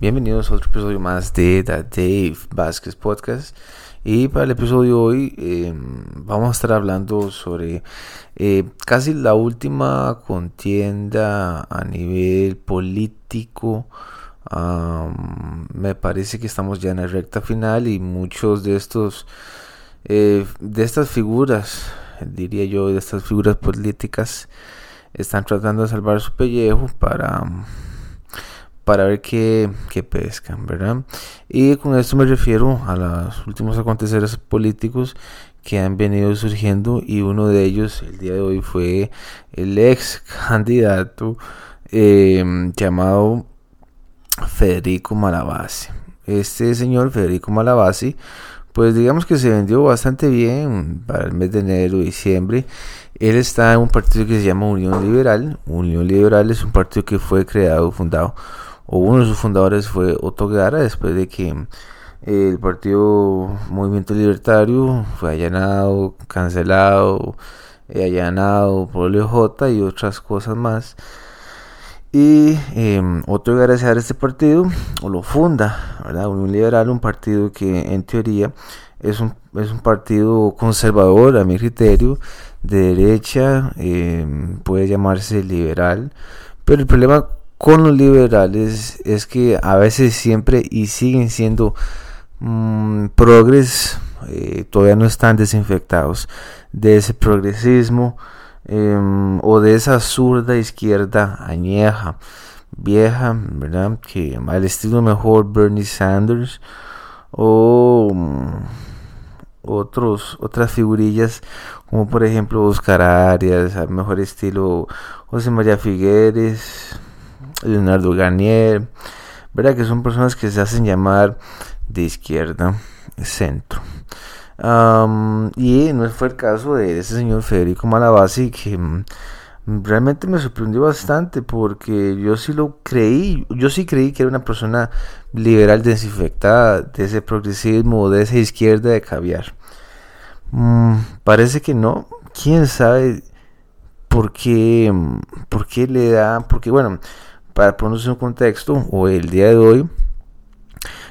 Bienvenidos a otro episodio más de The Dave Vázquez Podcast. Y para el episodio de hoy eh, vamos a estar hablando sobre eh, casi la última contienda a nivel político. me parece que estamos ya en la recta final y muchos de estos eh, de estas figuras, diría yo, de estas figuras políticas están tratando de salvar su pellejo para para ver qué, pescan, ¿verdad? Y con esto me refiero a los últimos aconteceres políticos que han venido surgiendo y uno de ellos el día de hoy fue el ex candidato em, llamado Federico Malabasi. Este señor Federico Malabasi pues digamos que se vendió bastante bien para el mes de enero diciembre. Él está en un partido que se llama Unión Liberal. Unión Liberal es un partido que fue creado, fundado o uno de sus fundadores fue Otto Guevara, después de que eh, el partido Movimiento Libertario fue allanado, cancelado, eh, allanado por el OJ y otras cosas más. Y eh, Otto Guevara se este partido, o lo funda, ¿verdad? Unión Liberal, un partido que en teoría es un, es un partido conservador, a mi criterio, de derecha, em, puede llamarse liberal, pero el problema con los liberales es que a veces siempre y siguen siendo mm, progres, eh, todavía no están desinfectados de ese progresismo em, o de esa zurda izquierda añeja, vieja, ¿verdad? Que al estilo mejor Bernie Sanders o mm, otros, otras figurillas como por ejemplo Oscar Arias, al mejor estilo José María Figueres Leonardo Garnier, ¿verdad? Que son personas que se hacen llamar de izquierda centro. y no fue el caso de ese señor Federico Malabasi que mm, realmente me sorprendió bastante porque yo sí lo creí, yo sí creí que era una persona liberal desinfectada de ese progresismo, de esa izquierda de caviar. Mm, parece que no, quién sabe por qué, mm, por qué le da, porque bueno, para ponerse un contexto, o el día de hoy,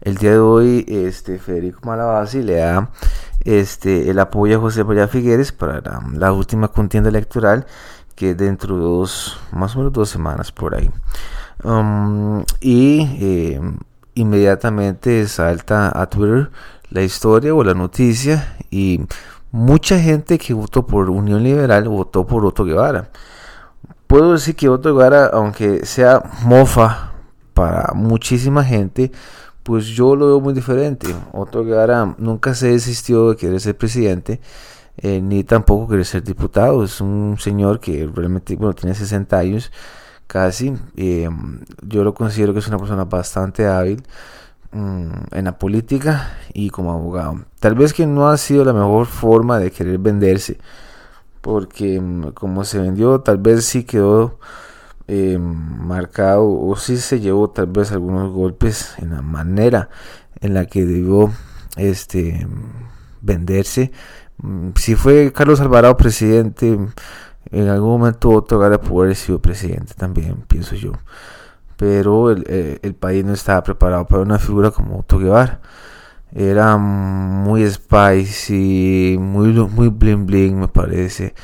el día de hoy, este Federico Malabasi le da este, el apoyo a José María Figueres para la, última contienda electoral, que dentro de dos, más o menos dos semanas por ahí. Um, y eh, inmediatamente salta a Twitter la historia o la noticia y mucha gente que votó por Unión Liberal votó por Otto Guevara puedo decir que Otto Guevara, aunque sea mofa para muchísima gente, pues yo lo veo muy diferente. Otto Guevara nunca se desistió de querer ser presidente, eh, ni tampoco querer ser diputado. Es un señor que realmente, bueno, tiene 60 años casi. Eh, yo lo considero que es una persona bastante hábil mm, en la política y como abogado. Tal vez que no ha sido la mejor forma de querer venderse porque mm, como se vendió tal vez sí quedó eh, marcado o sí se llevó tal vez algunos golpes en la manera en la que debió este venderse. Mm, si fue Carlos Alvarado presidente en algún momento otro Gara haber sido presidente también pienso yo. Pero el, eh, el, país no estaba preparado para una figura como Otto Guevara era muy spicy, muy, muy bling bling me parece.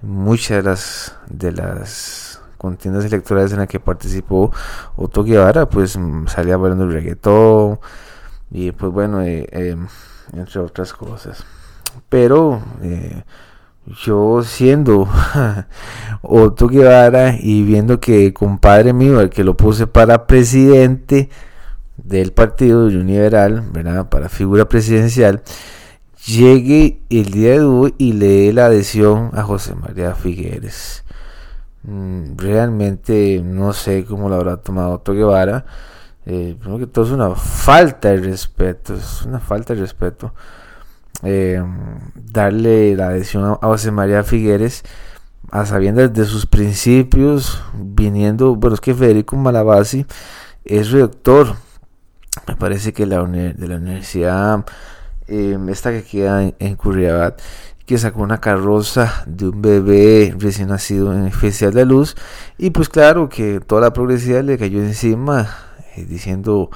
Muchas de las, de las contiendas electorales en las que participó Otto Guevara, pues mm, salía bailando el reggaetón y pues bueno, eh, em, entre otras cosas. Pero eh, yo siendo Otto Guevara y viendo que compadre mío, el que lo puse para presidente, del Partido Liberal. Para figura presidencial, llegue el día de hoy y le dé la adhesión a José María Figueres. Mm, realmente no sé cómo lo habrá tomado Otto Guevara. Eh, que todo es una falta de respeto, es una falta de respeto. Eh, darle la adhesión a José María Figueres a sabiendas de sus principios, viniendo, bueno, es que Federico Malabasi es rector me parece que la de la universidad em, esta que queda en, en que sacó una carroza de un bebé recién nacido en especial de luz y pues claro que toda la progresividad le cayó encima eh, diciendo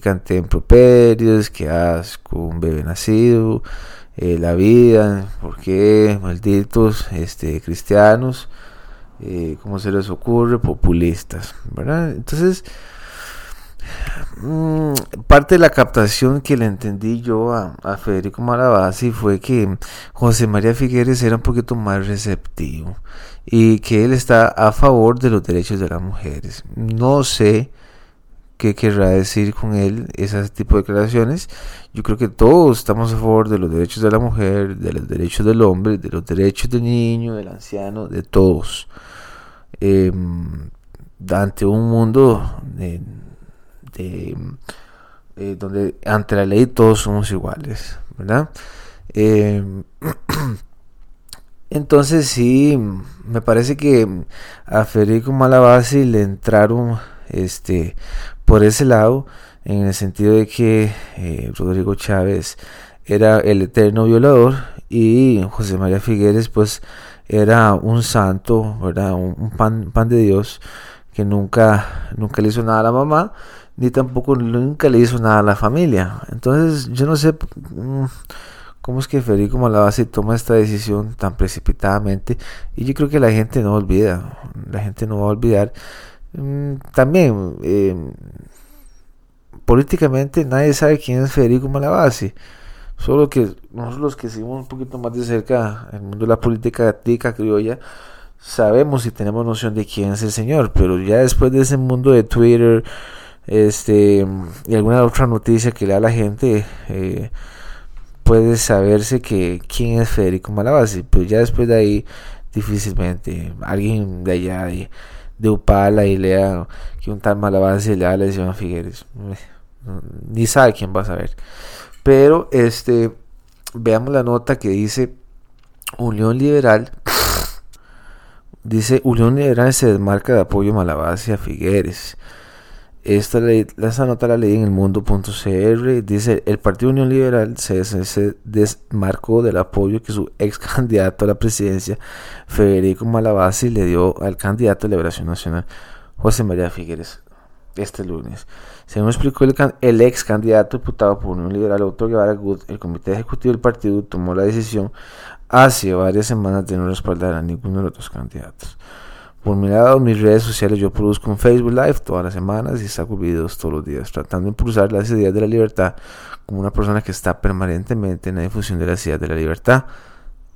cantidad de improperios, que asco, un bebé nacido, eh, la vida, porque malditos este, cristianos, eh, ¿cómo se les ocurre? Populistas, ¿verdad? Entonces, parte de la captación que le entendí yo a, Federico Malavasi fue que José María Figueres era un poquito más receptivo y que él está a favor de los derechos de las mujeres. No sé qué querrá decir con él ese tipo de declaraciones. Yo creo que todos estamos a favor de los derechos de la mujer, de los derechos del hombre, de los derechos del niño, del anciano, de todos. Eh, ante un mundo de, eh, donde ante la ley todos somos iguales, ¿verdad? Em, entonces sí, me parece que a Federico Malabasi le entraron este por ese lado, en el sentido de que eh, Rodrigo Chávez era el eterno violador y José María Figueres pues era un santo, ¿verdad? un, pan, pan, de Dios que nunca, nunca le hizo nada a la mamá ni tampoco nunca le hizo nada a la familia. Entonces yo no sé mm, cómo es que Federico Malabasi toma esta decisión tan precipitadamente y yo creo que la gente no olvida, la gente no va a olvidar Mm, también, eh, políticamente nadie sabe quién es Federico Malavasi. Solo que nosotros los que seguimos un poquito más de cerca el mundo de la política tica criolla, sabemos y tenemos noción de quién es el señor, pero ya después de ese mundo de Twitter este y alguna otra noticia que le da la gente, eh, puede saberse que quién es Federico Malavasi, pero ya después de ahí difícilmente alguien de allá de Upala y lea que un tal Malabase le da la lesión Figueres. Ni sabe quién va a saber. Pero este veamos la nota que dice Unión Liberal. Dice Unión Liberal se desmarca de apoyo Malabase a Figueres. Esta, ley, esta nota la leí en el mundo.cr. Dice: El Partido Unión Liberal se, se, desmarcó del apoyo que su ex candidato a la presidencia, Federico Malabasi, le dio al candidato de Liberación Nacional, José María Figueres, este lunes. Según explicó el, el ex candidato diputado por Unión Liberal, Otto Guevara Good, el comité ejecutivo del partido tomó la decisión hace varias semanas de no respaldar a ninguno de los dos candidatos. Por mi lado, mis redes sociales yo produzco un Facebook Live todas las semanas y saco videos todos los días, tratando de impulsar las ideas de la libertad como una persona que está permanentemente en la difusión de las ideas de la libertad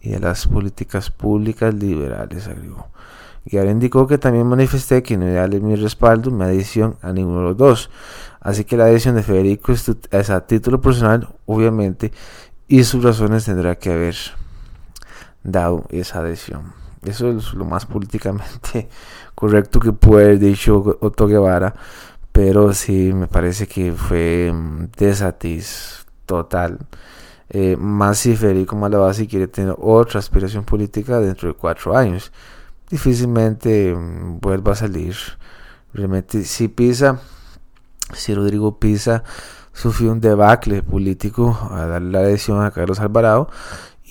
y de las políticas públicas liberales, agregó. Ahora indicó que también manifesté que no darle mi respaldo, mi adhesión a ninguno de los dos. Así que la adhesión de Federico es a título personal, obviamente, y sus razones tendrá que haber dado esa adhesión. Eso es lo más políticamente correcto que puede haber dicho Otto Guevara. Pero sí, me parece que fue desatiz total. Eh, más si Federico Malabasi quiere tener otra aspiración política dentro de cuatro años. Difícilmente mm, vuelva a salir. Realmente, si Pisa, si Rodrigo Pisa sufrió un debacle político a darle la adhesión a Carlos Alvarado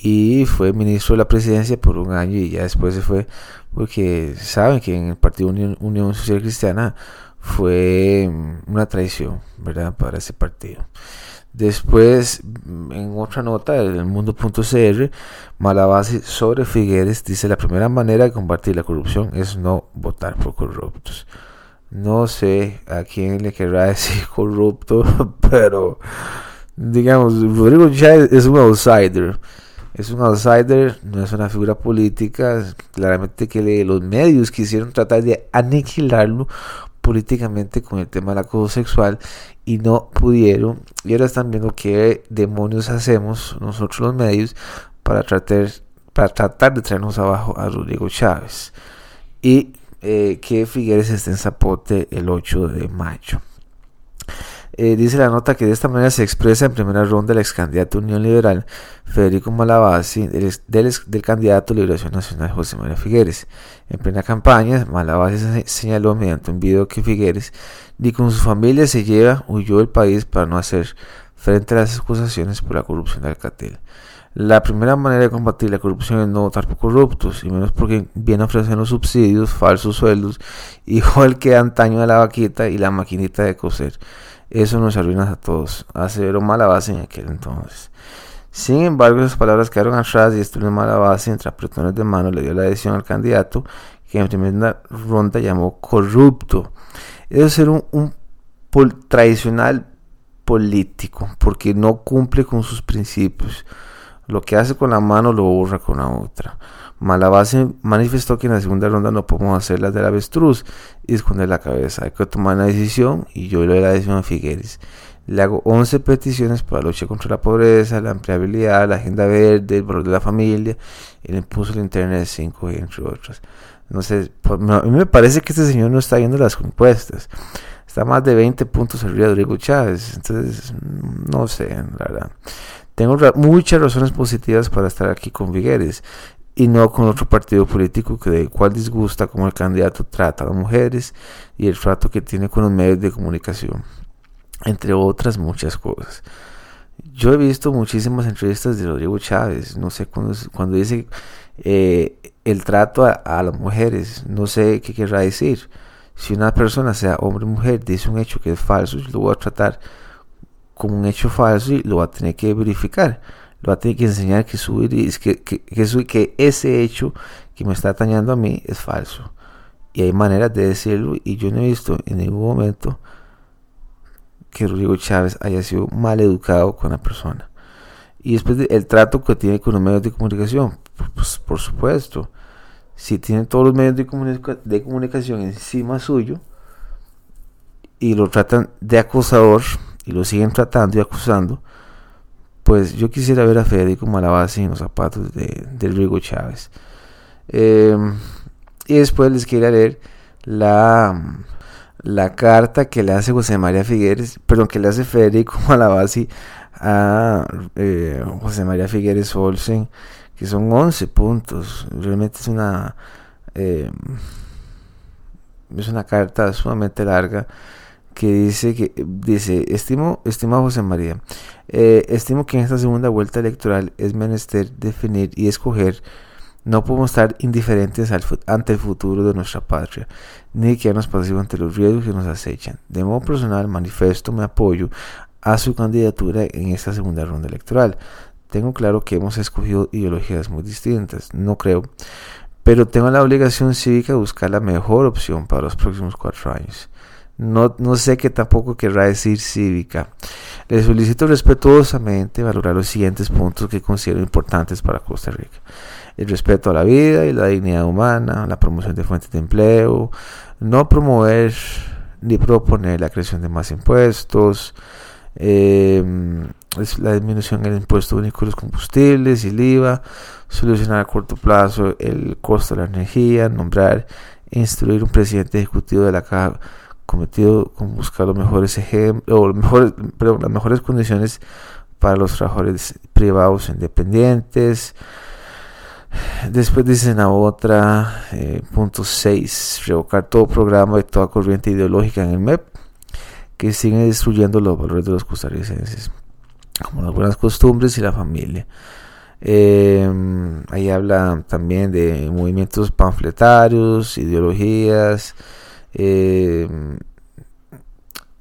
y fue ministro de la presidencia por un año y ya después se fue porque saben que en el Partido Unión, Social Cristiana fue mm, una traición, ¿verdad? Para ese partido. Después, mm, en otra nota del mundo.cr, Malabasi sobre Figueres dice la primera manera de combatir la corrupción es no votar por corruptos. No sé a quién le querrá decir corrupto, pero digamos, Rodrigo ya es un outsider es un outsider, no es una figura política, claramente que los medios quisieron tratar de aniquilarlo políticamente con el tema del acoso sexual y no pudieron. Y ahora están viendo qué demonios hacemos nosotros los medios para tratar, para tratar de traernos abajo a Rodrigo Chávez. Y eh, que Figueres esté en Zapote el 8 de mayo. Eh, dice la nota que de esta manera se expresa en primera ronda el ex candidato Unión Liberal Federico Malabasi del, del, candidato Liberación Nacional José María Figueres. En plena campaña, Malabasi señaló mediante un video que Figueres ni con su familia se lleva, huyó del país para no hacer frente a las acusaciones por la corrupción de Alcatel. La primera manera de combatir la corrupción es no votar por corruptos, y menos porque vienen ofreciendo subsidios, falsos sueldos, igual que antaño de la vaquita y la maquinita de coser. Eso nos arruina a todos. Hace mala base en aquel entonces. Sin embargo, esas palabras quedaron atrás y esto una mala base entre apretones de mano le dio la decisión al candidato que en primera ronda llamó corrupto. Eso es ser un tradicional político porque no cumple con sus principios. Lo que hace con la mano lo borra con la otra. Malabase manifestó que en la segunda ronda no podemos hacer las del avestruz y esconder la cabeza. Hay que tomar una decisión y yo le doy la decisión a Figueres. Le hago 11 peticiones para la lucha contra la pobreza, la empleabilidad, la agenda verde, el valor de la familia, el impulso del Internet 5, entre otras. No sé, a mí me parece que este señor no está viendo las encuestas. Está más de 20 puntos arriba de Rodrigo Chávez. Entonces, no sé, la verdad. Tengo muchas razones positivas para estar aquí con Vigueres y no con otro partido político que de cual disgusta como el candidato trata a las mujeres y el trato que tiene con los medios de comunicación, entre otras muchas cosas. Yo he visto muchísimas entrevistas de Rodrigo Chávez, no sé cuando, cuando dice eh, el trato a, a, las mujeres, no sé qué querrá decir. Si una persona, sea hombre o mujer, dice un hecho que es falso, yo lo voy a tratar como un hecho falso y lo va a tener que verificar. Lo va a tener que enseñar que, que, que, que, que ese hecho que me está atañando a mí es falso. Y hay maneras de decirlo y yo no he visto en ningún momento que Rodrigo Chávez haya sido mal educado con la persona. Y después el trato que tiene con los medios de comunicación, pues por supuesto, si tiene todos los medios de, de comunicación encima suyo y lo tratan de acosador y lo siguen tratando y acusando, pues yo quisiera ver a Federico Malabasi en los zapatos de, Rodrigo Chávez. Em, y después les quiero leer la, la carta que le hace José María Figueres, perdón, que le hace Federico Malabasi a eh, José María Figueres Olsen que son 11 puntos. Realmente es una, eh, es una carta sumamente larga que dice que dice estimo estimado José María eh, estimo que en esta segunda vuelta electoral es menester definir y escoger no podemos estar indiferentes ante el futuro de nuestra patria, ni quedarnos pasivos ante los riesgos que nos acechan. De modo personal, manifiesto mi apoyo a su candidatura en esta segunda ronda electoral. Tengo claro que hemos escogido ideologías muy distintas, no creo, pero tengo la obligación cívica de buscar la mejor opción para los próximos cuatro años. No, no sé qué tampoco querrá decir cívica. Le solicito respetuosamente valorar los siguientes puntos que considero importantes para Costa Rica. El respeto a la vida y la dignidad humana, la promoción de fuentes de empleo, no promover ni proponer la creación de más impuestos, es la disminución del impuesto único de los combustibles y el IVA, solucionar a corto plazo el costo de la energía, nombrar e instruir un presidente ejecutivo de la caja cometido con buscar los mejores ejemplos las mejores condiciones para los trabajadores privados independientes. Después dicen a otra, eh, punto 6, revocar todo programa y toda corriente ideológica en el MEP que sigue destruyendo los valores de los costarricenses como las buenas costumbres y la familia. Em, ahí habla también de movimientos panfletarios, ideologías. Em,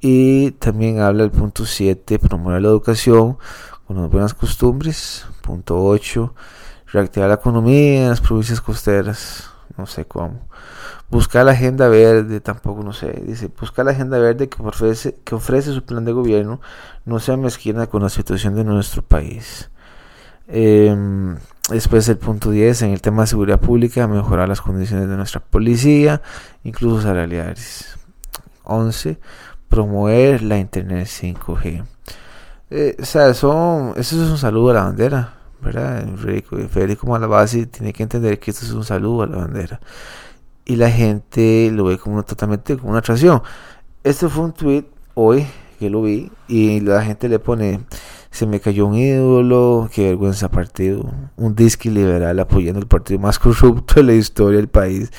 y también habla el punto 7, promover la educación con las buenas costumbres. Punto 8, reactivar la economía en las provincias costeras. No sé cómo buscar la agenda verde, tampoco no sé, dice, buscar la agenda verde que ofrece, que ofrece su plan de gobierno, no sea mezquina con la situación de nuestro país. Em, después el punto 10, en el tema de seguridad pública, mejorar las condiciones de nuestra policía, incluso salariales. 11, promover la Internet 5G. Eh, o sea, eso es un saludo a la bandera, ¿verdad? Federico, Federico Malabasi tiene que entender que esto es un saludo a la bandera y la gente lo ve como totalmente como una atracción. Este fue un tweet hoy que lo vi y la gente le pone se me cayó un ídolo, qué vergüenza partido, un disque liberal apoyando el partido más corrupto de la historia del país,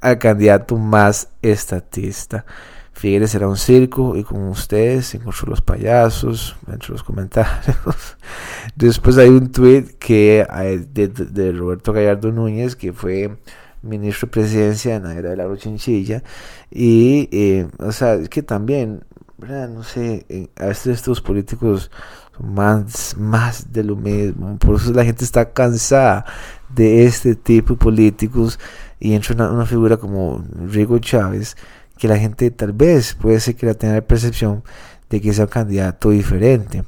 al candidato más estatista. Figueres era un circo y con ustedes encontró los payasos entre los comentarios. Después hay un tweet que de, de, Roberto Gallardo Núñez que fue ministro de presidencia en la era de la Chinchilla y eh, o sea es que también no sé a veces estos políticos son más más de lo mismo por eso la gente está cansada de este tipo de políticos y entra una, una figura como Rigo Chávez que la gente tal vez puede ser que la tenga la percepción de que sea un candidato diferente.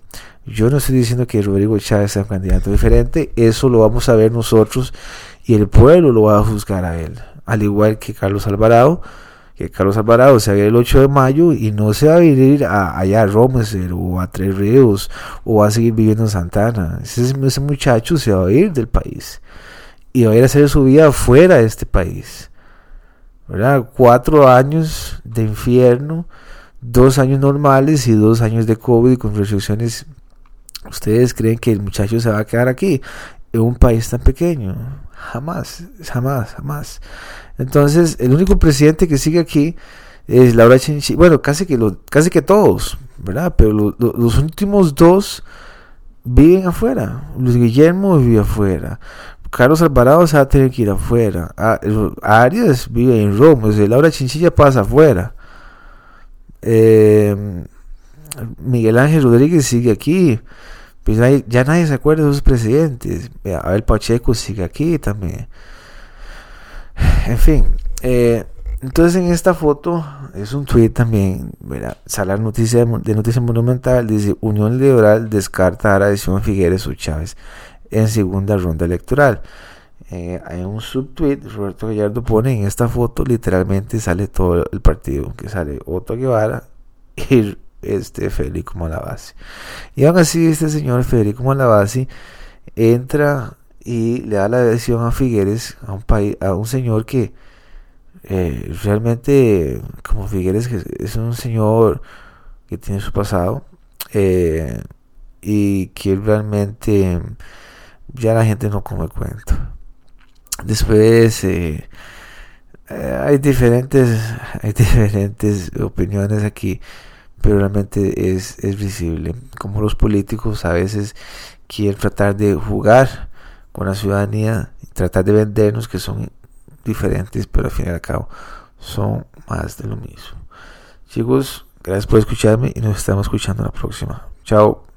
Yo no estoy diciendo que Rodrigo Chávez sea un candidato diferente, eso lo vamos a ver nosotros y el pueblo lo va a juzgar a él, al igual que Carlos Alvarado, que Carlos Alvarado se va el 8 de mayo y no se va a ir a, allá a Romeser o a Tres Ríos o va a seguir viviendo en Santana. Ese, ese muchacho se va a ir del país y va a ir a hacer su vida fuera de este país. ¿verdad? Cuatro años de infierno, dos años normales y dos años de COVID con restricciones. ¿Ustedes creen que el muchacho se va a quedar aquí en un país tan pequeño? Jamás, jamás, jamás. Entonces, el único presidente que sigue aquí es Laura Chinchi. Bueno, casi que, casi que todos, ¿verdad? Pero los últimos dos viven afuera. Luis Guillermo vive afuera. Carlos Alvarado se va a tener que ir afuera. Arias vive en Roma. Laura Chinchilla pasa afuera. Eh, Miguel Ángel Rodríguez sigue aquí. Pues ya nadie se acuerda de sus presidentes. Abel Pacheco sigue aquí también. En fin. Eh, entonces en esta foto es un tweet también. Mira, sale noticia de Noticia Monumental. Dice Unión Liberal descarta a adhesión Figueres o Chávez en segunda ronda electoral. Eh, hay un subtweet, Roberto Gallardo pone en esta foto, literalmente sale todo el partido, que sale Otto Guevara y este Federico Malavasi. Y aún así este señor Federico Malavasi entra y le da la adhesión a Figueres, a un, país, a un señor que eh, realmente, como Figueres, es un señor que tiene su pasado eh, y que realmente ya la gente no come cuento. Después eh, hay diferentes hay diferentes opiniones aquí, pero realmente es, es visible como los políticos a veces quieren tratar de jugar con la ciudadanía tratar de vendernos que son diferentes, pero al fin y al cabo son más de lo mismo. Chicos, gracias por escucharme y nos estamos escuchando la próxima. Chao.